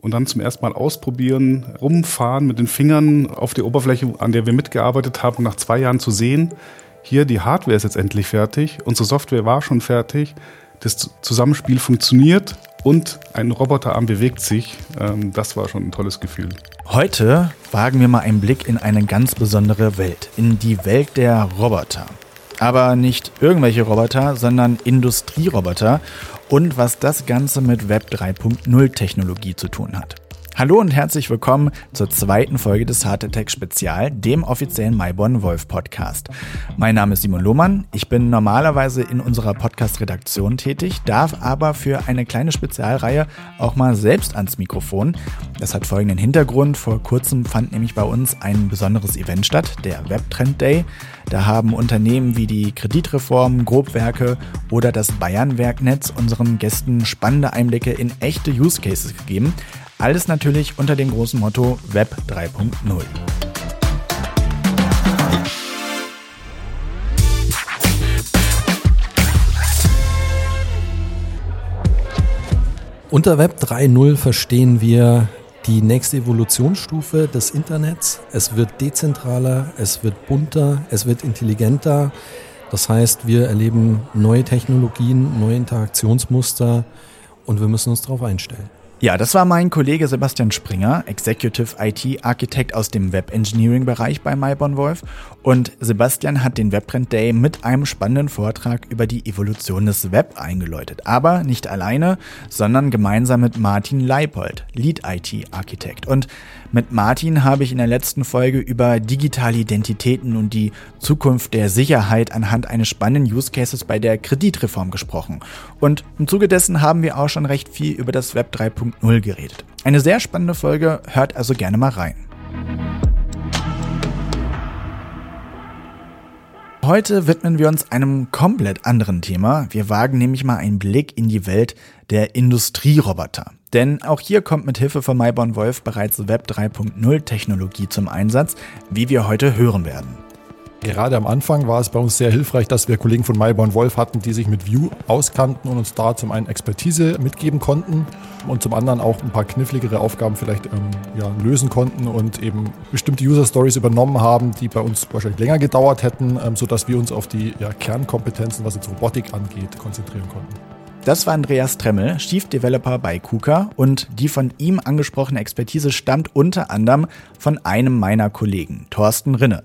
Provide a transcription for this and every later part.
und dann zum ersten Mal ausprobieren, rumfahren mit den Fingern auf der Oberfläche, an der wir mitgearbeitet haben, nach zwei Jahren zu sehen, hier die Hardware ist jetzt endlich fertig, unsere Software war schon fertig, das Zusammenspiel funktioniert und ein Roboterarm bewegt sich. Ähm, das war schon ein tolles Gefühl. Heute wagen wir mal einen Blick in eine ganz besondere Welt, in die Welt der Roboter. Aber nicht irgendwelche Roboter, sondern Industrieroboter und was das Ganze mit Web 3.0 Technologie zu tun hat. Hallo und herzlich willkommen zur zweiten Folge des Heart Attack Spezial, dem offiziellen Myborn Wolf Podcast. Mein Name ist Simon Lohmann. Ich bin normalerweise in unserer Podcast-Redaktion tätig, darf aber für eine kleine Spezialreihe auch mal selbst ans Mikrofon. Das hat folgenden Hintergrund. Vor kurzem fand nämlich bei uns ein besonderes Event statt, der Webtrend Day. Da haben Unternehmen wie die Kreditreform, Grobwerke oder das Bayernwerknetz unseren Gästen spannende Einblicke in echte Use Cases gegeben. Alles natürlich unter dem großen Motto Web 3.0. Unter Web 3.0 verstehen wir die nächste Evolutionsstufe des Internets. Es wird dezentraler, es wird bunter, es wird intelligenter. Das heißt, wir erleben neue Technologien, neue Interaktionsmuster und wir müssen uns darauf einstellen. Ja, das war mein Kollege Sebastian Springer, Executive IT Architect aus dem Web Engineering Bereich bei Myborn Wolf. Und Sebastian hat den Webtrend Day mit einem spannenden Vortrag über die Evolution des Web eingeläutet. Aber nicht alleine, sondern gemeinsam mit Martin Leipold, Lead IT Architect. Und mit Martin habe ich in der letzten Folge über digitale Identitäten und die Zukunft der Sicherheit anhand eines spannenden Use Cases bei der Kreditreform gesprochen. Und im Zuge dessen haben wir auch schon recht viel über das Web 3.0 geredet. Eine sehr spannende Folge, hört also gerne mal rein. Heute widmen wir uns einem komplett anderen Thema. Wir wagen nämlich mal einen Blick in die Welt der Industrieroboter. Denn auch hier kommt mit Hilfe von Myborn Wolf bereits Web 3.0 Technologie zum Einsatz, wie wir heute hören werden. Gerade am Anfang war es bei uns sehr hilfreich, dass wir Kollegen von Myborn Wolf hatten, die sich mit View auskannten und uns da zum einen Expertise mitgeben konnten und zum anderen auch ein paar kniffligere Aufgaben vielleicht ähm, ja, lösen konnten und eben bestimmte User Stories übernommen haben, die bei uns wahrscheinlich länger gedauert hätten, ähm, sodass wir uns auf die ja, Kernkompetenzen, was jetzt Robotik angeht, konzentrieren konnten. Das war Andreas Tremmel, Chief Developer bei KUKA und die von ihm angesprochene Expertise stammt unter anderem von einem meiner Kollegen, Thorsten Rinne.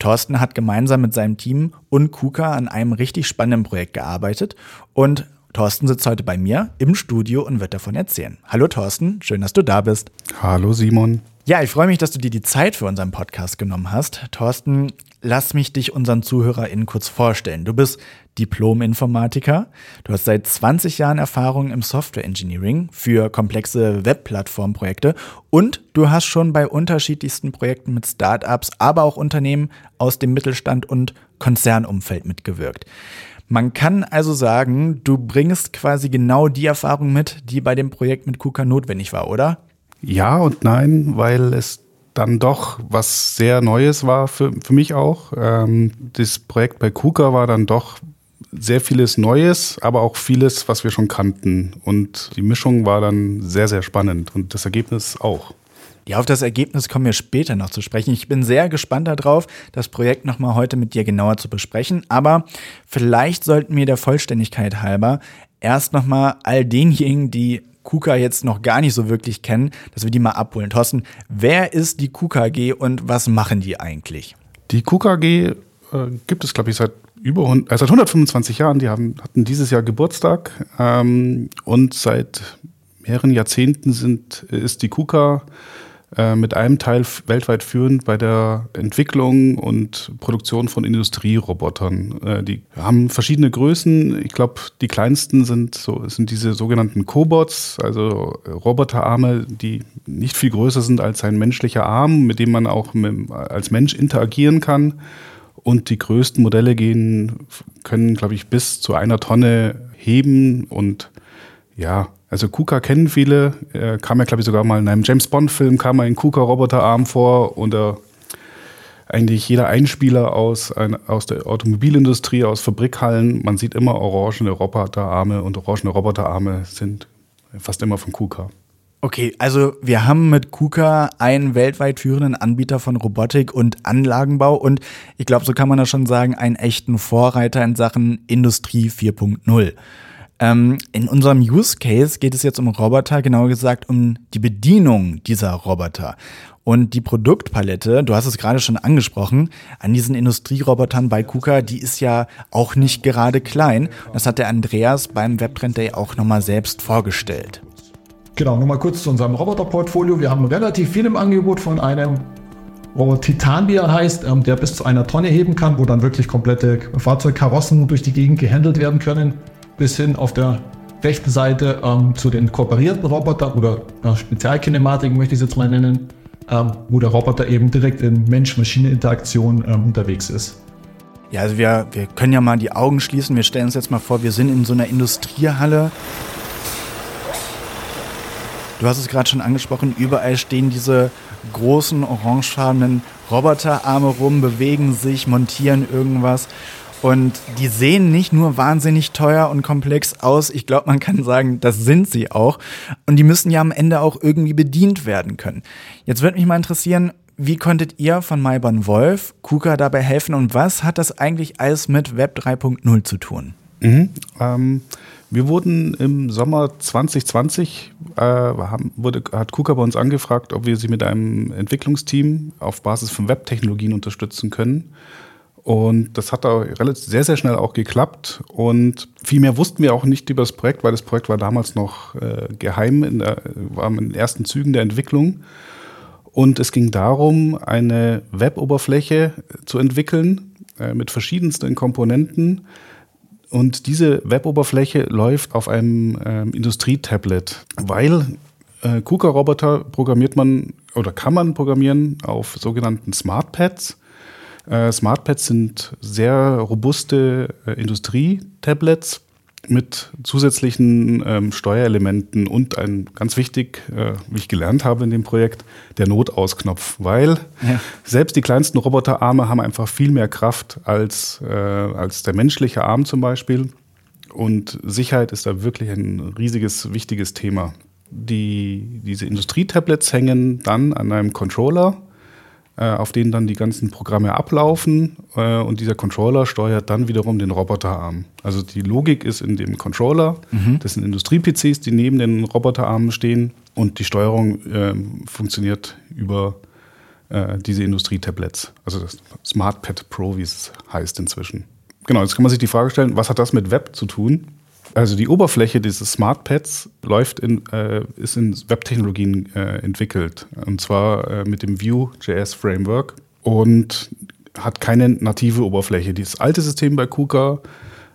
Thorsten hat gemeinsam mit seinem Team und KUKA an einem richtig spannenden Projekt gearbeitet und Thorsten sitzt heute bei mir im Studio und wird davon erzählen. Hallo Thorsten, schön, dass du da bist. Hallo Simon. Ja, ich freue mich, dass du dir die Zeit für unseren Podcast genommen hast. Thorsten, lass mich dich unseren ZuhörerInnen kurz vorstellen. Du bist Diplom-Informatiker. Du hast seit 20 Jahren Erfahrung im Software Engineering für komplexe Webplattformprojekte und du hast schon bei unterschiedlichsten Projekten mit Startups, aber auch Unternehmen aus dem Mittelstand und Konzernumfeld mitgewirkt. Man kann also sagen, du bringst quasi genau die Erfahrung mit, die bei dem Projekt mit KUKA notwendig war, oder? Ja und nein, weil es dann doch was sehr Neues war für, für mich auch. Ähm, das Projekt bei KUKA war dann doch sehr vieles Neues, aber auch vieles, was wir schon kannten. Und die Mischung war dann sehr, sehr spannend und das Ergebnis auch. Ja, auf das Ergebnis kommen wir später noch zu sprechen. Ich bin sehr gespannt darauf, das Projekt nochmal heute mit dir genauer zu besprechen. Aber vielleicht sollten wir der Vollständigkeit halber erst nochmal all denjenigen, die KUKA jetzt noch gar nicht so wirklich kennen, dass wir die mal abholen. Thorsten, wer ist die KUKA AG und was machen die eigentlich? Die KUKA AG äh, gibt es, glaube ich, seit über äh, seit 125 Jahren. Die haben, hatten dieses Jahr Geburtstag ähm, und seit mehreren Jahrzehnten sind, ist die KUKA äh, mit einem Teil weltweit führend bei der Entwicklung und Produktion von Industrierobotern. Äh, die haben verschiedene Größen. Ich glaube, die kleinsten sind so sind diese sogenannten Cobots, also Roboterarme, die nicht viel größer sind als ein menschlicher Arm, mit dem man auch mit, als Mensch interagieren kann. Und die größten Modelle gehen, können, glaube ich, bis zu einer Tonne heben und ja, also KUKA kennen viele, er kam ja, glaube ich, sogar mal in einem James Bond-Film, kam ein KUKA-Roboterarm vor und äh, eigentlich jeder Einspieler aus, ein, aus der Automobilindustrie, aus Fabrikhallen, man sieht immer orangene Roboterarme und orangene Roboterarme sind fast immer von KUKA. Okay, also wir haben mit KUKA einen weltweit führenden Anbieter von Robotik und Anlagenbau und ich glaube, so kann man das schon sagen, einen echten Vorreiter in Sachen Industrie 4.0. Ähm, in unserem Use Case geht es jetzt um Roboter, genauer gesagt um die Bedienung dieser Roboter. Und die Produktpalette, du hast es gerade schon angesprochen, an diesen Industrierobotern bei KUKA, die ist ja auch nicht gerade klein. Das hat der Andreas beim Webtrend Day auch nochmal selbst vorgestellt. Genau, nochmal kurz zu unserem Roboterportfolio. Wir haben relativ viel im Angebot von einem Roboter Titan, wie er heißt, ähm, der bis zu einer Tonne heben kann, wo dann wirklich komplette Fahrzeugkarossen durch die Gegend gehandelt werden können, bis hin auf der rechten Seite ähm, zu den kooperierten Robotern oder äh, Spezialkinematiken möchte ich es jetzt mal nennen, ähm, wo der Roboter eben direkt in Mensch-Maschine-Interaktion ähm, unterwegs ist. Ja, also wir, wir können ja mal die Augen schließen. Wir stellen uns jetzt mal vor, wir sind in so einer Industriehalle Du hast es gerade schon angesprochen, überall stehen diese großen orangefarbenen Roboterarme rum, bewegen sich, montieren irgendwas. Und die sehen nicht nur wahnsinnig teuer und komplex aus, ich glaube, man kann sagen, das sind sie auch. Und die müssen ja am Ende auch irgendwie bedient werden können. Jetzt würde mich mal interessieren, wie konntet ihr von Maiban Wolf KUKA dabei helfen und was hat das eigentlich alles mit Web 3.0 zu tun? Mhm, ähm, wir wurden im Sommer 2020, äh, haben, wurde, hat KUKA bei uns angefragt, ob wir sie mit einem Entwicklungsteam auf Basis von Webtechnologien unterstützen können. Und das hat auch relativ, sehr, sehr schnell auch geklappt. Und viel mehr wussten wir auch nicht über das Projekt, weil das Projekt war damals noch äh, geheim, in der, war in den ersten Zügen der Entwicklung. Und es ging darum, eine Web-Oberfläche zu entwickeln äh, mit verschiedensten Komponenten, und diese Web-Oberfläche läuft auf einem ähm, Industrietablet, weil äh, KUKA-Roboter programmiert man oder kann man programmieren auf sogenannten SmartPads. Äh, SmartPads sind sehr robuste äh, Industrietablets mit zusätzlichen ähm, Steuerelementen und ein ganz wichtig, äh, wie ich gelernt habe in dem Projekt, der Notausknopf, weil ja. selbst die kleinsten Roboterarme haben einfach viel mehr Kraft als, äh, als der menschliche Arm zum Beispiel. Und Sicherheit ist da wirklich ein riesiges, wichtiges Thema. Die, diese Industrietablets hängen dann an einem Controller auf denen dann die ganzen Programme ablaufen äh, und dieser Controller steuert dann wiederum den Roboterarm. Also die Logik ist in dem Controller, mhm. das sind Industrie-PCs, die neben den Roboterarmen stehen und die Steuerung äh, funktioniert über äh, diese Industrietablets, also das SmartPad Pro, wie es heißt inzwischen. Genau, jetzt kann man sich die Frage stellen, was hat das mit Web zu tun? Also die Oberfläche dieses SmartPads läuft in, äh, ist in Webtechnologien äh, entwickelt. Und zwar äh, mit dem Vue.js Framework und hat keine native Oberfläche. Dieses alte System bei KUKA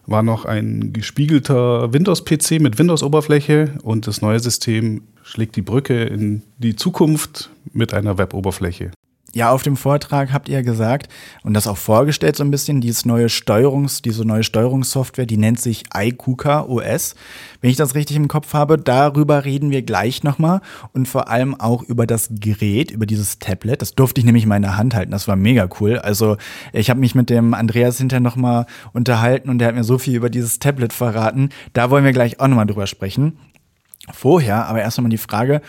war noch ein gespiegelter Windows-PC mit Windows-Oberfläche und das neue System schlägt die Brücke in die Zukunft mit einer Web-Oberfläche. Ja, auf dem Vortrag habt ihr gesagt und das auch vorgestellt so ein bisschen, dieses neue Steuerungs, diese neue Steuerungssoftware, die nennt sich iKuka OS. Wenn ich das richtig im Kopf habe, darüber reden wir gleich nochmal und vor allem auch über das Gerät, über dieses Tablet. Das durfte ich nämlich in meiner Hand halten, das war mega cool. Also ich habe mich mit dem Andreas hinterher nochmal unterhalten und der hat mir so viel über dieses Tablet verraten. Da wollen wir gleich auch nochmal drüber sprechen. Vorher aber erst nochmal die Frage,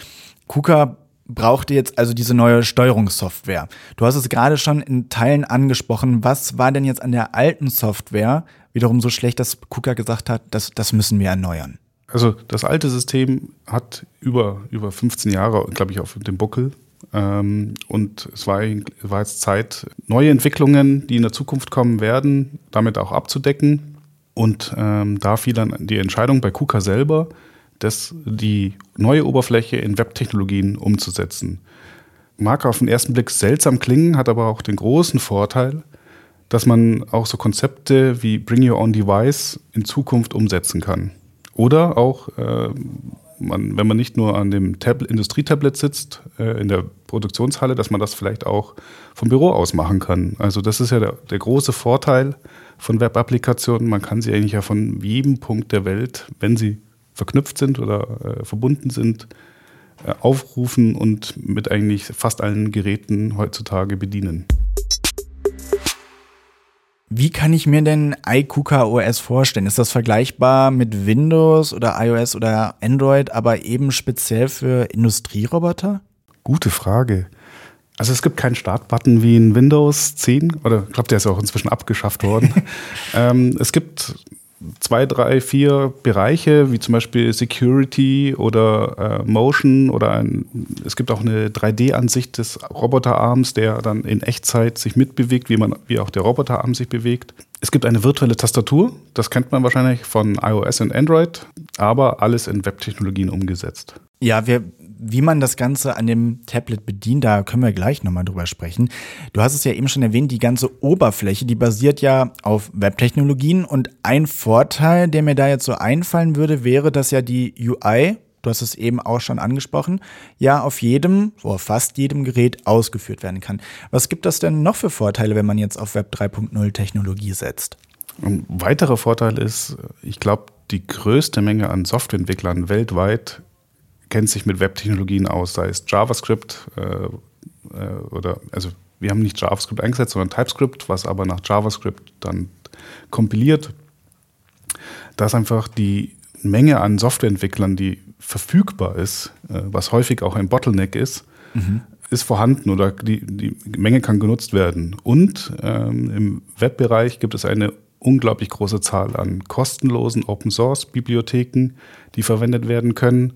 KUKA brauchte jetzt also diese neue Steuerungssoftware. Du hast es gerade schon in Teilen angesprochen. Was war denn jetzt an der alten Software wiederum so schlecht, dass KUKA gesagt hat, das, das müssen wir erneuern? Also das alte System hat über, über 15 Jahre, glaube ich, auf dem Buckel. Ähm, und es war, war jetzt Zeit, neue Entwicklungen, die in der Zukunft kommen werden, damit auch abzudecken. Und ähm, da fiel dann die Entscheidung bei KUKA selber, das, die neue Oberfläche in Webtechnologien umzusetzen. Mag auf den ersten Blick seltsam klingen, hat aber auch den großen Vorteil, dass man auch so Konzepte wie Bring Your Own Device in Zukunft umsetzen kann. Oder auch, äh, man, wenn man nicht nur an dem Tab Industrietablet sitzt, äh, in der Produktionshalle, dass man das vielleicht auch vom Büro aus machen kann. Also das ist ja der, der große Vorteil von Web-Applikationen. Man kann sie eigentlich ja von jedem Punkt der Welt, wenn sie verknüpft sind oder äh, verbunden sind, äh, aufrufen und mit eigentlich fast allen Geräten heutzutage bedienen. Wie kann ich mir denn iKuka OS vorstellen? Ist das vergleichbar mit Windows oder iOS oder Android, aber eben speziell für Industrieroboter? Gute Frage. Also es gibt keinen Startbutton wie in Windows 10 oder ich glaube, der ist auch inzwischen abgeschafft worden. ähm, es gibt zwei, drei, vier Bereiche, wie zum Beispiel Security oder äh, Motion oder ein, es gibt auch eine 3D-Ansicht des Roboterarms, der dann in Echtzeit sich mitbewegt, wie, man, wie auch der Roboterarm sich bewegt. Es gibt eine virtuelle Tastatur, das kennt man wahrscheinlich von iOS und Android, aber alles in Webtechnologien umgesetzt. Ja, wir wie man das Ganze an dem Tablet bedient, da können wir gleich nochmal drüber sprechen. Du hast es ja eben schon erwähnt, die ganze Oberfläche, die basiert ja auf Webtechnologien und ein Vorteil, der mir da jetzt so einfallen würde, wäre, dass ja die UI, du hast es eben auch schon angesprochen, ja auf jedem oder fast jedem Gerät ausgeführt werden kann. Was gibt das denn noch für Vorteile, wenn man jetzt auf Web 3.0 Technologie setzt? Ein weiterer Vorteil ist, ich glaube, die größte Menge an Softwareentwicklern weltweit kennt sich mit Webtechnologien aus, sei es JavaScript äh, äh, oder, also wir haben nicht JavaScript eingesetzt, sondern TypeScript, was aber nach JavaScript dann kompiliert. Dass einfach die Menge an Softwareentwicklern, die verfügbar ist, äh, was häufig auch ein Bottleneck ist, mhm. ist vorhanden oder die, die Menge kann genutzt werden. Und ähm, im Webbereich gibt es eine unglaublich große Zahl an kostenlosen Open Source Bibliotheken, die verwendet werden können.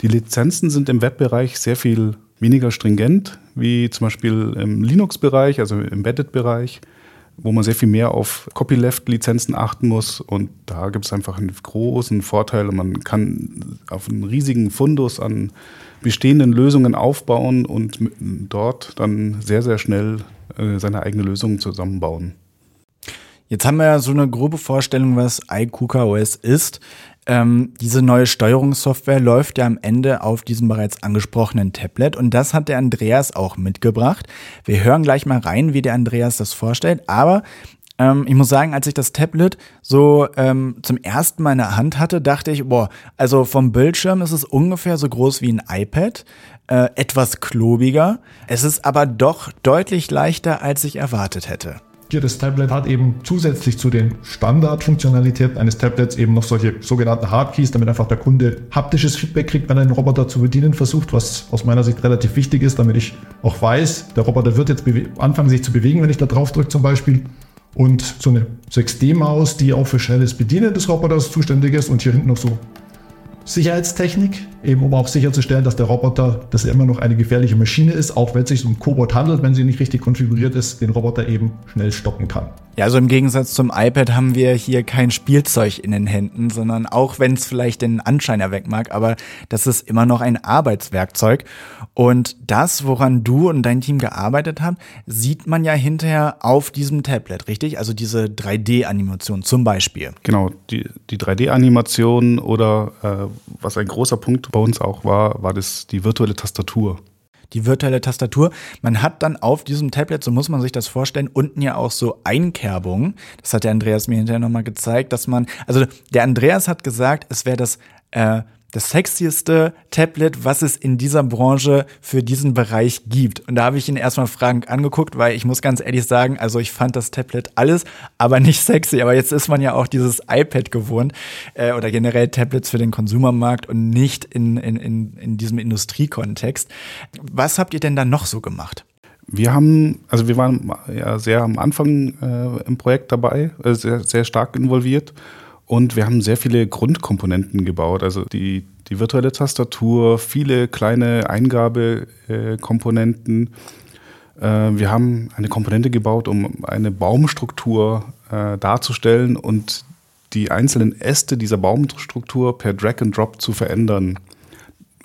Die Lizenzen sind im Webbereich sehr viel weniger stringent, wie zum Beispiel im Linux-Bereich, also im Embedded-Bereich, wo man sehr viel mehr auf Copyleft-Lizenzen achten muss. Und da gibt es einfach einen großen Vorteil. Man kann auf einen riesigen Fundus an bestehenden Lösungen aufbauen und dort dann sehr, sehr schnell äh, seine eigene Lösung zusammenbauen. Jetzt haben wir ja so eine grobe Vorstellung, was iKuka OS ist. Ähm, diese neue Steuerungssoftware läuft ja am Ende auf diesem bereits angesprochenen Tablet und das hat der Andreas auch mitgebracht. Wir hören gleich mal rein, wie der Andreas das vorstellt, aber ähm, ich muss sagen, als ich das Tablet so ähm, zum ersten Mal in der Hand hatte, dachte ich, boah, also vom Bildschirm ist es ungefähr so groß wie ein iPad, äh, etwas klobiger. Es ist aber doch deutlich leichter, als ich erwartet hätte. Hier das Tablet hat eben zusätzlich zu den Standardfunktionalitäten eines Tablets eben noch solche sogenannten Hardkeys, damit einfach der Kunde haptisches Feedback kriegt, wenn er den Roboter zu bedienen versucht, was aus meiner Sicht relativ wichtig ist, damit ich auch weiß, der Roboter wird jetzt anfangen sich zu bewegen, wenn ich da drauf drücke zum Beispiel. Und so eine 6D-Maus, die auch für schnelles Bedienen des Roboters zuständig ist und hier hinten noch so Sicherheitstechnik, eben um auch sicherzustellen, dass der Roboter, dass er immer noch eine gefährliche Maschine ist, auch wenn es sich um Cobot handelt, wenn sie nicht richtig konfiguriert ist, den Roboter eben schnell stoppen kann. Ja, also im Gegensatz zum iPad haben wir hier kein Spielzeug in den Händen, sondern auch wenn es vielleicht den Anschein erwecken mag, aber das ist immer noch ein Arbeitswerkzeug. Und das, woran du und dein Team gearbeitet haben, sieht man ja hinterher auf diesem Tablet, richtig? Also diese 3D-Animation zum Beispiel. Genau, die, die 3D-Animation oder äh, was ein großer Punkt bei uns auch war, war das die virtuelle Tastatur die virtuelle Tastatur. Man hat dann auf diesem Tablet, so muss man sich das vorstellen, unten ja auch so Einkerbungen. Das hat der Andreas mir hinterher nochmal gezeigt, dass man, also der Andreas hat gesagt, es wäre das äh, das sexieste Tablet, was es in dieser Branche für diesen Bereich gibt. Und da habe ich ihn erstmal fragend angeguckt, weil ich muss ganz ehrlich sagen, also ich fand das Tablet alles, aber nicht sexy. Aber jetzt ist man ja auch dieses iPad gewohnt äh, oder generell Tablets für den Konsumermarkt und nicht in, in, in, in diesem Industriekontext. Was habt ihr denn da noch so gemacht? Wir haben, also wir waren ja sehr am Anfang äh, im Projekt dabei, äh, sehr, sehr stark involviert und wir haben sehr viele Grundkomponenten gebaut, also die, die virtuelle Tastatur, viele kleine Eingabekomponenten. Äh, wir haben eine Komponente gebaut, um eine Baumstruktur äh, darzustellen und die einzelnen Äste dieser Baumstruktur per Drag and Drop zu verändern.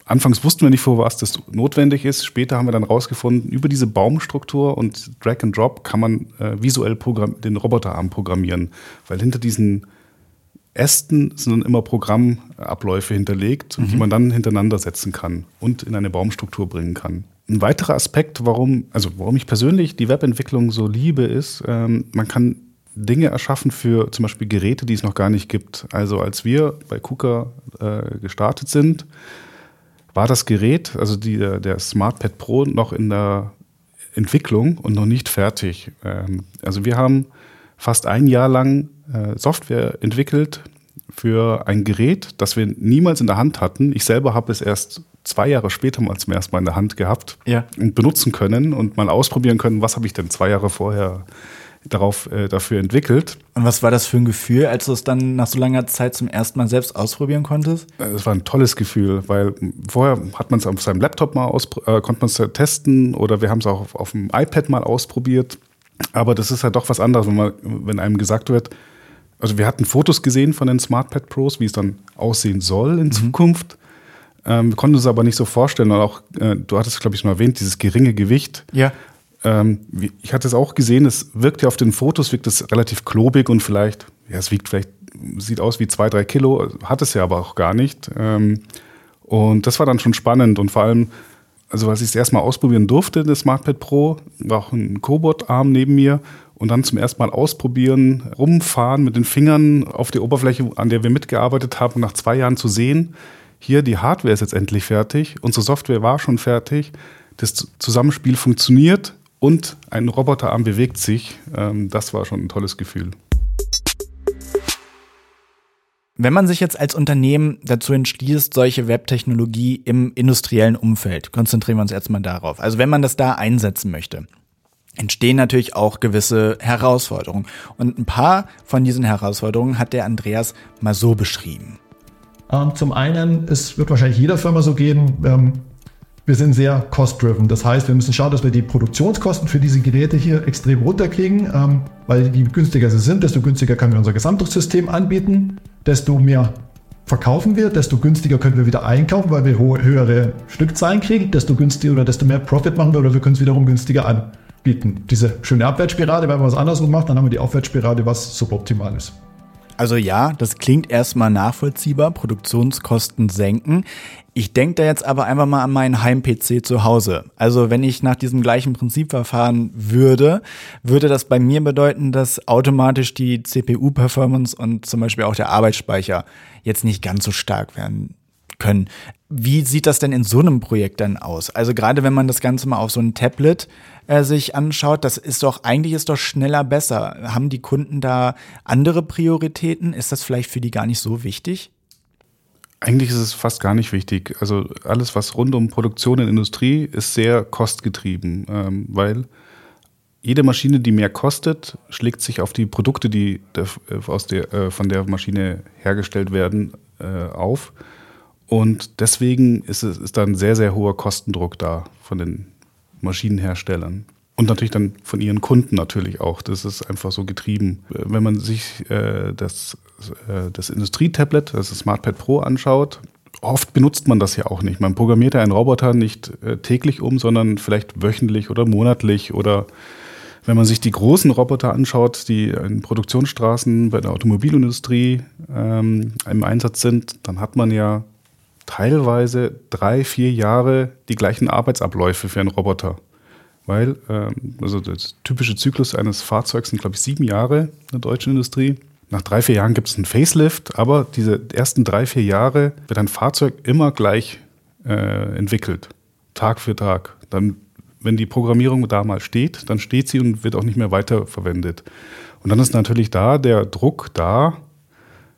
Anfangs wussten wir nicht, vor was das notwendig ist. Später haben wir dann herausgefunden, über diese Baumstruktur und Drag and Drop kann man äh, visuell den Roboterarm programmieren, weil hinter diesen Ästen sind dann immer Programmabläufe hinterlegt, mhm. die man dann hintereinander setzen kann und in eine Baumstruktur bringen kann. Ein weiterer Aspekt, warum, also warum ich persönlich die Webentwicklung so liebe, ist, ähm, man kann Dinge erschaffen für zum Beispiel Geräte, die es noch gar nicht gibt. Also als wir bei KUKA äh, gestartet sind, war das Gerät, also die, der SmartPad Pro, noch in der Entwicklung und noch nicht fertig. Ähm, also wir haben fast ein Jahr lang äh, Software entwickelt für ein Gerät, das wir niemals in der Hand hatten. Ich selber habe es erst zwei Jahre später mal zum ersten Mal in der Hand gehabt Ja. und benutzen können und mal ausprobieren können, was habe ich denn zwei Jahre vorher darauf, äh, dafür entwickelt. Und was war das für ein Gefühl, als du es dann nach so langer Zeit zum ersten Mal selbst ausprobieren konntest? Äh, Es war ein tolles Gefühl, weil vorher hat man es auf seinem Laptop mal äh, konnte man es testen oder wir haben es auch auf, auf dem iPad mal ausprobiert. Aber das ist halt doch was anderes, wenn, man, wenn einem gesagt wird, also wir hatten Fotos gesehen von den SmartPad Pros, wie es dann aussehen soll in Zukunft. Ähm, wir konnten uns aber nicht so vorstellen. Und auch, äh, du hattest, glaube ich, schon erwähnt, dieses geringe Gewicht. Ja. Ähm, ich hatte es auch gesehen, es wirkt ja auf den Fotos, wirkt es relativ klobig und vielleicht, ja, es wiegt vielleicht, sieht aus wie zwei, drei Kilo, hat es ja aber auch gar nicht. Ähm, und das war dann schon spannend und vor allem, also als ich es erstmal ausprobieren durfte, das SmartPad Pro, war auch ein Cobot-Arm neben mir und dann zum ersten Mal ausprobieren, rumfahren mit den Fingern auf die Oberfläche, an der wir mitgearbeitet haben, nach zwei Jahren zu sehen, hier die Hardware ist jetzt endlich fertig, unsere Software war schon fertig, das Zusammenspiel funktioniert und ein Roboterarm bewegt sich. Ähm, das war schon ein tolles Gefühl. Wenn man sich jetzt als Unternehmen dazu entschließt, solche Webtechnologie im industriellen Umfeld, konzentrieren wir uns jetzt mal darauf. Also wenn man das da einsetzen möchte, entstehen natürlich auch gewisse Herausforderungen. Und ein paar von diesen Herausforderungen hat der Andreas mal so beschrieben. Ähm, zum einen, es wird wahrscheinlich jeder Firma so gehen, ähm, wir sind sehr cost-driven. Das heißt, wir müssen schauen, dass wir die Produktionskosten für diese Geräte hier extrem runterkriegen, ähm, weil je günstiger sie sind, desto günstiger können wir unser Gesamtdrucksystem anbieten, desto mehr verkaufen wir, desto günstiger können wir wieder einkaufen, weil wir höhere Stückzahlen kriegen, desto günstiger oder desto mehr Profit machen wir oder wir können es wiederum günstiger anbieten. Diese schöne Abwärtsspirale, wenn man was andersrum macht, dann haben wir die Aufwärtsspirale, was suboptimal ist. Also ja, das klingt erstmal nachvollziehbar, Produktionskosten senken. Ich denke da jetzt aber einfach mal an meinen Heim-PC zu Hause. Also wenn ich nach diesem gleichen Prinzip verfahren würde, würde das bei mir bedeuten, dass automatisch die CPU-Performance und zum Beispiel auch der Arbeitsspeicher jetzt nicht ganz so stark werden können. Wie sieht das denn in so einem Projekt dann aus? Also gerade wenn man das Ganze mal auf so ein Tablet äh, sich anschaut, das ist doch, eigentlich ist doch schneller besser. Haben die Kunden da andere Prioritäten? Ist das vielleicht für die gar nicht so wichtig? Eigentlich ist es fast gar nicht wichtig. Also alles, was rund um Produktion in Industrie ist sehr kostgetrieben, ähm, weil jede Maschine, die mehr kostet, schlägt sich auf die Produkte, die der, aus der, äh, von der Maschine hergestellt werden, äh, auf. Und deswegen ist es ist da ein sehr, sehr hoher Kostendruck da von den Maschinenherstellern. Und natürlich dann von ihren Kunden natürlich auch. Das ist einfach so getrieben. Wenn man sich äh, das, äh, das Industrietablet, das SmartPad Pro anschaut, oft benutzt man das ja auch nicht. Man programmiert ja einen Roboter nicht äh, täglich um, sondern vielleicht wöchentlich oder monatlich oder wenn man sich die großen Roboter anschaut, die in Produktionsstraßen bei der Automobilindustrie ähm, im Einsatz sind, dann hat man ja teilweise drei, vier Jahre die gleichen Arbeitsabläufe für einen Roboter. Weil, ähm, also das typische Zyklus eines Fahrzeugs sind, glaube ich, sieben Jahre in der deutschen Industrie. Nach drei, vier Jahren gibt es einen Facelift, aber diese ersten drei, vier Jahre wird ein Fahrzeug immer gleich äh, entwickelt. Tag für Tag. Dann, wenn die Programmierung da mal steht, dann steht sie und wird auch nicht mehr weiterverwendet. Und dann ist natürlich da der Druck da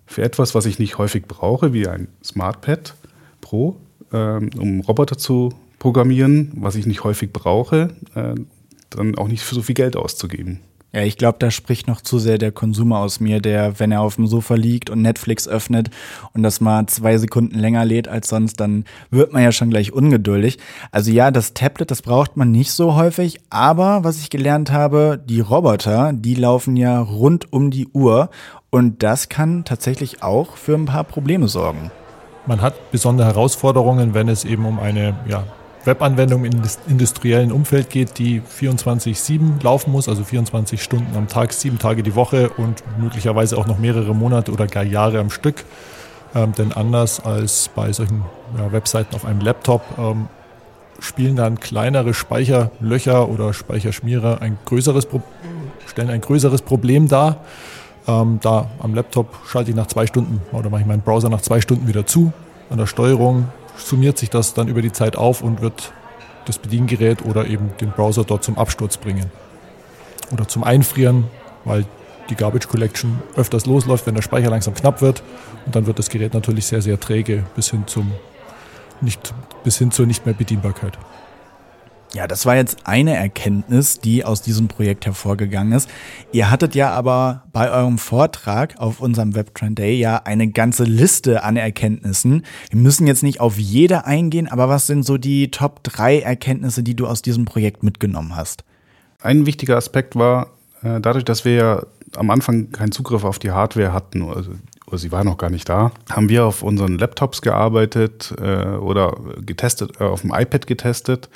für etwas, was ich nicht häufig brauche, wie ein SmartPad Pro, ähm, um Roboter zu programmieren, was ich nicht häufig brauche, äh, dann auch nicht für so viel Geld auszugeben. Ja, ich glaube, da spricht noch zu sehr der Konsumer aus mir, der, wenn er auf dem Sofa liegt und Netflix öffnet und das mal zwei Sekunden länger lädt als sonst, dann wird man ja schon gleich ungeduldig. Also ja, das Tablet, das braucht man nicht so häufig, aber was ich gelernt habe, die Roboter, die laufen ja rund um die Uhr und das kann tatsächlich auch für ein paar Probleme sorgen. Man hat besondere Herausforderungen, wenn es eben um eine ja, Webanwendung im industriellen Umfeld geht, die 24-7 laufen muss, also 24 Stunden am Tag, sieben Tage die Woche und möglicherweise auch noch mehrere Monate oder gar Jahre am Stück. Ähm, denn anders als bei solchen ja, Webseiten auf einem Laptop ähm, spielen dann kleinere Speicherlöcher oder Speicherschmierer ein größeres Pro stellen ein größeres Problem dar. Ähm, da am Laptop schalte ich nach zwei Stunden oder mache ich meinen Browser nach zwei Stunden wieder zu. An der Steuerung summiert sich das dann über die Zeit auf und wird das Bediengerät oder eben den Browser dort zum Absturz bringen. Oder zum Einfrieren, weil die Garbage Collection öfters losläuft, wenn der Speicher langsam knapp wird. Und dann wird das Gerät natürlich sehr, sehr träge bis hin, zum nicht, bis hin zur nicht mehr Bedienbarkeit. Ja, das war jetzt eine Erkenntnis, die aus diesem Projekt hervorgegangen ist. Ihr hattet ja aber bei eurem Vortrag auf unserem Webtrend Day ja eine ganze Liste an Erkenntnissen. Wir müssen jetzt nicht auf jede eingehen, aber was sind so die Top 3 Erkenntnisse, die du aus diesem Projekt mitgenommen hast? Ein wichtiger Aspekt war, äh, dadurch, dass wir ja am Anfang keinen Zugriff auf die Hardware hatten, also sie war noch gar nicht da, haben wir auf unseren Laptops gearbeitet äh, oder getestet, äh, auf dem iPad getestet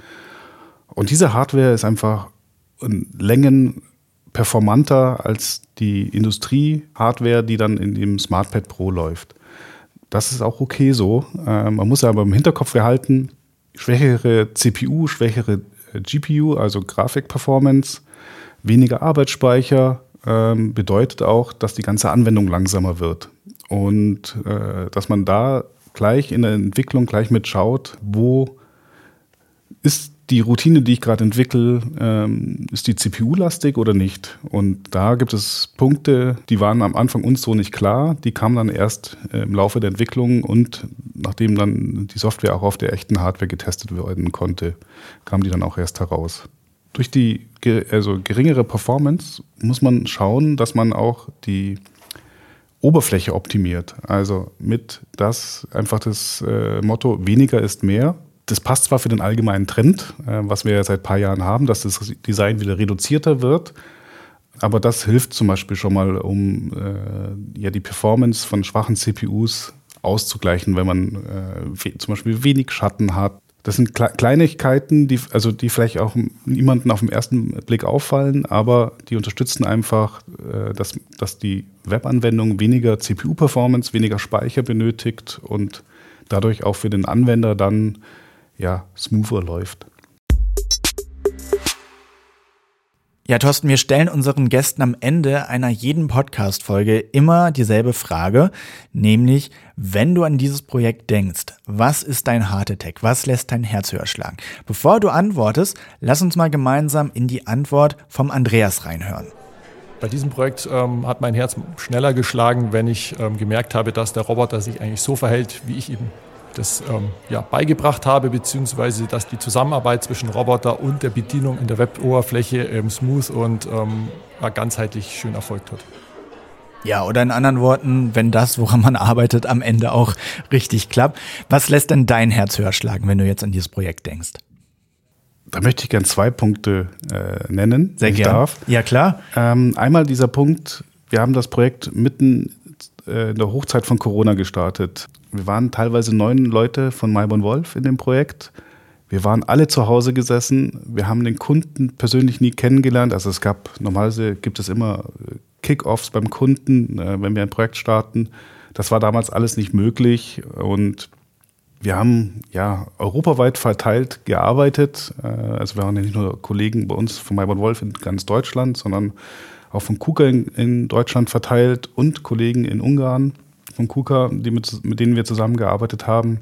und diese Hardware ist einfach in Längen performanter als die Industrie-Hardware, die dann in dem SmartPad Pro läuft. Das ist auch okay so. Äh, man muss aber im Hinterkopf behalten, schwächere CPU, schwächere äh, GPU, also Grafikperformance, weniger Arbeitsspeicher, äh, bedeutet auch, dass die ganze Anwendung langsamer wird. Und äh, dass man da gleich in der Entwicklung gleich mitschaut, wo ist die Routine, die ich gerade entwickle, ähm, ist die CPU-lastig oder nicht? Und da gibt es Punkte, die waren am Anfang uns so nicht klar. Die kamen dann erst äh, im Laufe der Entwicklung und nachdem dann die Software auch auf der echten Hardware getestet werden konnte, kam die dann auch erst heraus. Durch die also geringere Performance muss man schauen, dass man auch die Oberfläche optimiert. Also mit das einfach das äh, Motto weniger ist mehr das passt zwar für den allgemeinen Trend, äh, was wir ja seit ein paar Jahren haben, dass das Design wieder reduzierter wird, aber das hilft zum Beispiel schon mal, um äh, ja die Performance von schwachen CPUs auszugleichen, wenn man äh, zum Beispiel wenig Schatten hat. Das sind Kle Kleinigkeiten, die, also die vielleicht auch niemanden auf den ersten Blick auffallen, aber die unterstützen einfach, äh, dass, dass die Webanwendung weniger CPU-Performance, weniger Speicher benötigt und dadurch auch für den Anwender dann ja, smoother läuft. Ja, Thorsten, wir stellen unseren Gästen am Ende einer jeden Podcast-Folge immer dieselbe Frage, nämlich, wenn du an dieses Projekt denkst, was ist dein Heart Attack? Was lässt dein Herz höher schlagen? Bevor du antwortest, lass uns mal gemeinsam in die Antwort vom Andreas reinhören. Bei diesem Projekt ähm, hat mein Herz schneller geschlagen, wenn ich ähm, gemerkt habe, dass der Roboter sich eigentlich so verhält, wie ich ihm das ähm, ja, beigebracht habe, beziehungsweise dass die Zusammenarbeit zwischen Roboter und der Bedienung in der Web-Oberfläche ähm, smooth und ähm, ganzheitlich schön erfolgt hat. Ja, oder in anderen Worten, wenn das, woran man arbeitet, am Ende auch richtig klappt. Was lässt denn dein Herz höher schlagen, wenn du jetzt an dieses Projekt denkst? Da möchte ich gerne zwei Punkte äh, nennen, Sehr gerne. Ja, klar. Ähm, einmal dieser Punkt, wir haben das Projekt mitten äh, in der Hochzeit von Corona gestartet. Wir waren teilweise neun Leute von Maiborn Wolf in dem Projekt. Wir waren alle zu Hause gesessen. Wir haben den Kunden persönlich nie kennengelernt. Also es gab, normalerweise gibt es immer äh, Kickoffs beim Kunden, äh, wenn wir ein Projekt starten. Das war damals alles nicht möglich. Und wir haben ja europaweit verteilt gearbeitet. Also wir waren ja nicht nur Kollegen bei uns von Maiborn Wolf in ganz Deutschland, sondern auch von KUKA in, in Deutschland verteilt und Kollegen in Ungarn von KUKA, die mit, mit denen wir zusammengearbeitet haben.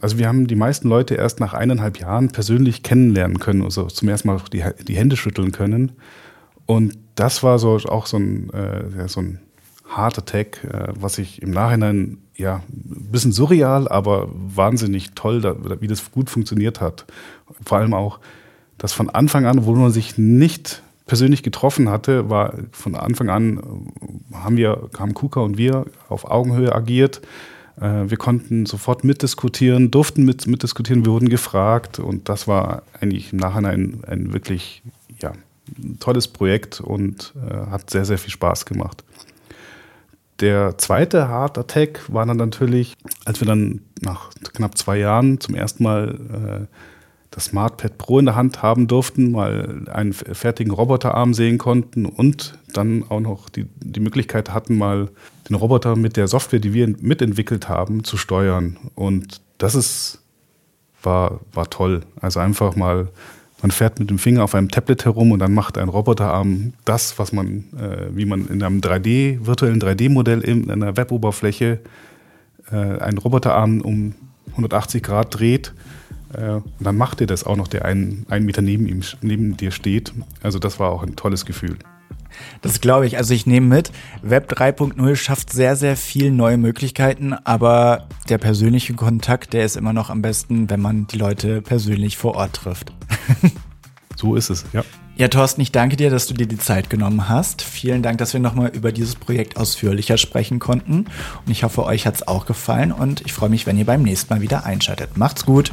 Also wir haben die meisten Leute erst nach eineinhalb Jahren persönlich kennenlernen können, also zum ersten Mal die, die Hände schütteln können. Und das war so auch so ein, äh, so ein Heart Attack, äh, was ich im Nachhinein ja ein bisschen surreal, aber wahnsinnig toll, da, wie das gut funktioniert hat. Vor allem auch, dass von Anfang an, wo man sich nicht persönlich getroffen hatte, war von Anfang an, äh, haben wir, haben Kuka und wir auf Augenhöhe agiert. Äh, wir konnten sofort mitdiskutieren, durften mit, mitdiskutieren, wir wurden gefragt und das war eigentlich im Nachhinein ein, ein wirklich ja, tolles Projekt und äh, hat sehr, sehr viel Spaß gemacht. Der zweite Hard Attack war dann natürlich, als wir dann nach knapp zwei Jahren zum ersten Mal äh, das SmartPad Pro in der Hand haben durften, mal einen fertigen Roboterarm sehen konnten und dann auch noch die, die Möglichkeit hatten, mal den Roboter mit der Software, die wir mitentwickelt haben, zu steuern. Und das ist, war, war toll. Also einfach mal, man fährt mit dem Finger auf einem Tablet herum und dann macht ein Roboterarm das, was man, äh, wie man in einem 3D, virtuellen 3D-Modell in einer Weboberfläche äh, einen Roboterarm um 180 Grad dreht und dann macht er das auch noch, der einen, einen Meter neben ihm, neben dir steht. Also das war auch ein tolles Gefühl. Das glaube ich. Also ich nehme mit, Web 3.0 schafft sehr, sehr viel neue Möglichkeiten, aber der persönliche Kontakt, der ist immer noch am besten, wenn man die Leute persönlich vor Ort trifft. so ist es, ja. Ja, Thorsten, ich danke dir, dass du dir die Zeit genommen hast. Vielen Dank, dass wir nochmal über dieses Projekt ausführlicher sprechen konnten. Und ich hoffe, euch hat es auch gefallen und ich freue mich, wenn ihr beim nächsten Mal wieder einschaltet. Macht's gut.